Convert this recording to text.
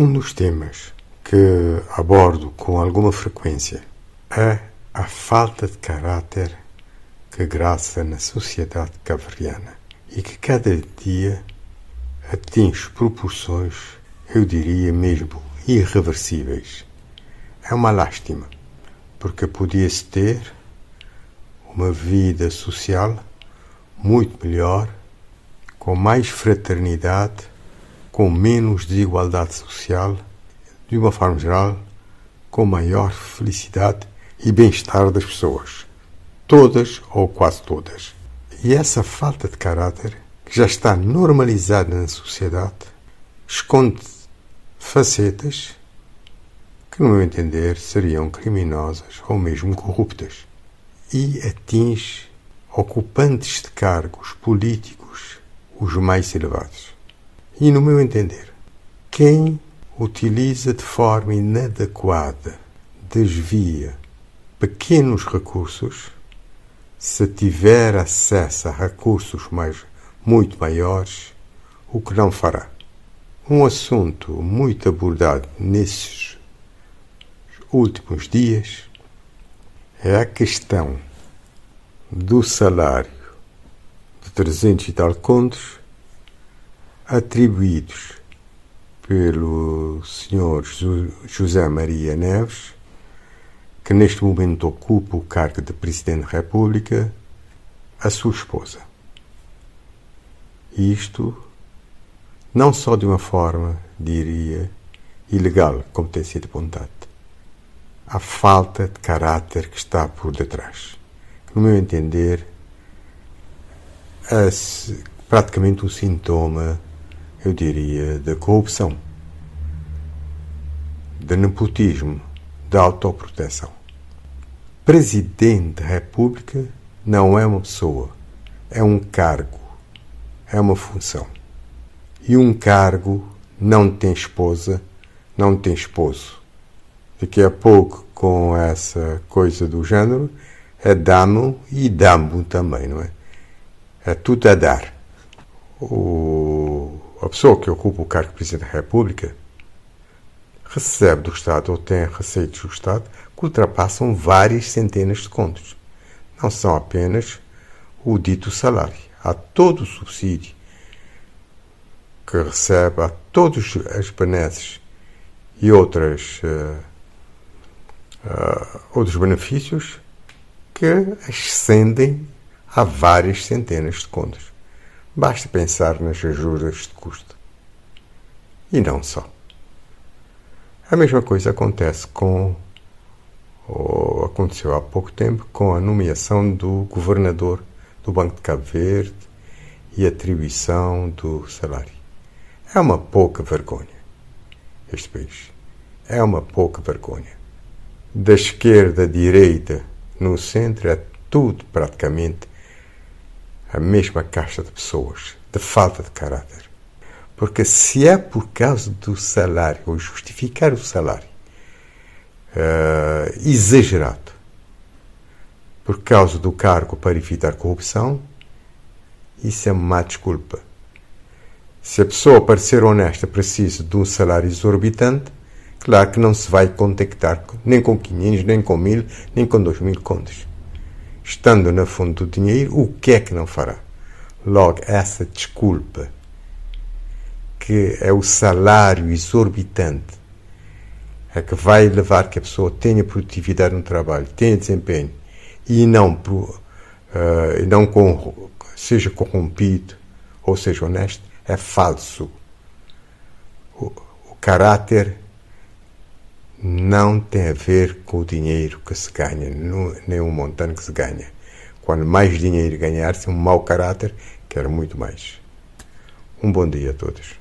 Um dos temas que abordo com alguma frequência é a falta de caráter que graça na sociedade caveriana e que cada dia atinge proporções, eu diria mesmo, irreversíveis. É uma lástima, porque podia-se ter uma vida social muito melhor, com mais fraternidade, com menos desigualdade social, de uma forma geral, com maior felicidade e bem-estar das pessoas. Todas ou quase todas. E essa falta de caráter, que já está normalizada na sociedade, esconde facetas que, no meu entender, seriam criminosas ou mesmo corruptas e atinge ocupantes de cargos políticos os mais elevados. E, no meu entender, quem utiliza de forma inadequada, desvia pequenos recursos, se tiver acesso a recursos mais, muito maiores, o que não fará. Um assunto muito abordado nesses últimos dias é a questão do salário de 300 e tal contos atribuídos pelo Sr. José Maria Neves, que neste momento ocupa o cargo de Presidente da República, a sua esposa. Isto não só de uma forma, diria, ilegal, como tem sido apontado a falta de caráter que está por detrás. No meu entender, é praticamente um sintoma, eu diria, da corrupção, de nepotismo, da autoproteção. Presidente da República não é uma pessoa, é um cargo, é uma função. E um cargo não tem esposa, não tem esposo daqui a pouco com essa coisa do género, é damo e damo também, não é? É tudo a dar. O, pessoa que ocupa o cargo de Presidente da República recebe do Estado ou tem receitos do Estado que ultrapassam várias centenas de contos. Não são apenas o dito salário. Há todo o subsídio que recebe, há todas as benesses e outras uh, uh, outros benefícios que ascendem a várias centenas de contos. Basta pensar nas ajudas de custo. E não só. A mesma coisa acontece com, ou aconteceu há pouco tempo, com a nomeação do governador do Banco de Cabo Verde e atribuição do salário. É uma pouca vergonha este país. É uma pouca vergonha da esquerda à direita, no centro, é tudo praticamente a mesma caixa de pessoas, de falta de caráter. Porque se é por causa do salário, ou justificar o salário uh, exagerado, por causa do cargo para evitar corrupção, isso é má desculpa. Se a pessoa, para ser honesta, precisa de um salário exorbitante, Claro que não se vai contactar nem com 500, nem com 1000, nem com 2000 contos. Estando na fonte do dinheiro, o que é que não fará? Logo, essa desculpa, que é o salário exorbitante, é que vai levar que a pessoa tenha produtividade no trabalho, tenha desempenho e não, uh, não com, seja corrompido ou seja honesto, é falso. O, o caráter não tem a ver com o dinheiro que se ganha, nem o montante que se ganha. Quando mais dinheiro ganhar-se, um mau caráter quer muito mais. Um bom dia a todos.